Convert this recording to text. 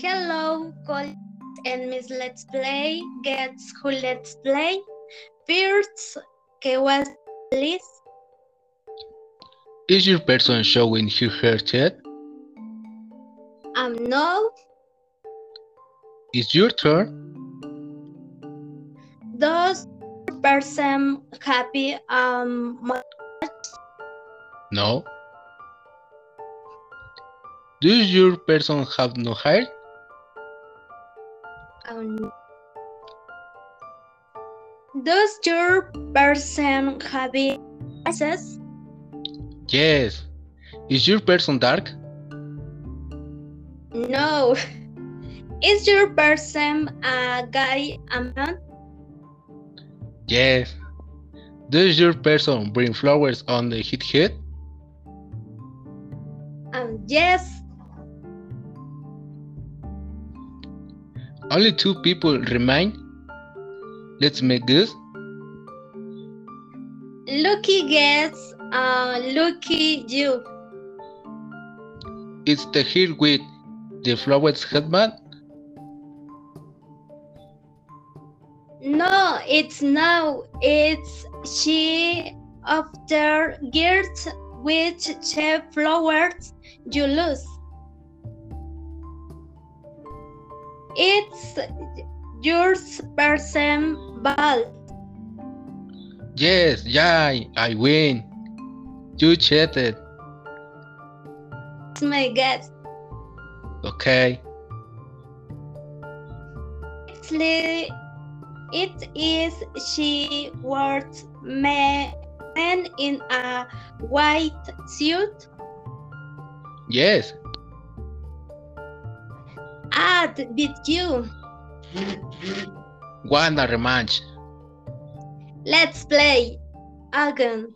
Hello, colleagues and Miss Let's Play. Guess who Let's Play? First, que was Liz? Is your person showing her hair yet? Um, no. It's your turn. Does person happy um No. Does your person have no hair? um, Does your person have glasses? Yes. Is your person dark? No. Is your person a guy or a man? Yes. Does your person bring flowers on the hit head? Um, yes. Only two people remain. Let's make this. Lucky guess. Uh, lucky you. It's the hair with the flowers headband. No, it's no. It's she after girt which flowers you lose. It's yours person ball. Yes, yeah, I win. You cheated. It's my guess. Okay. Actually, it is she man man in a white suit. Yes. Ah, did you? One a rematch. Let's play again.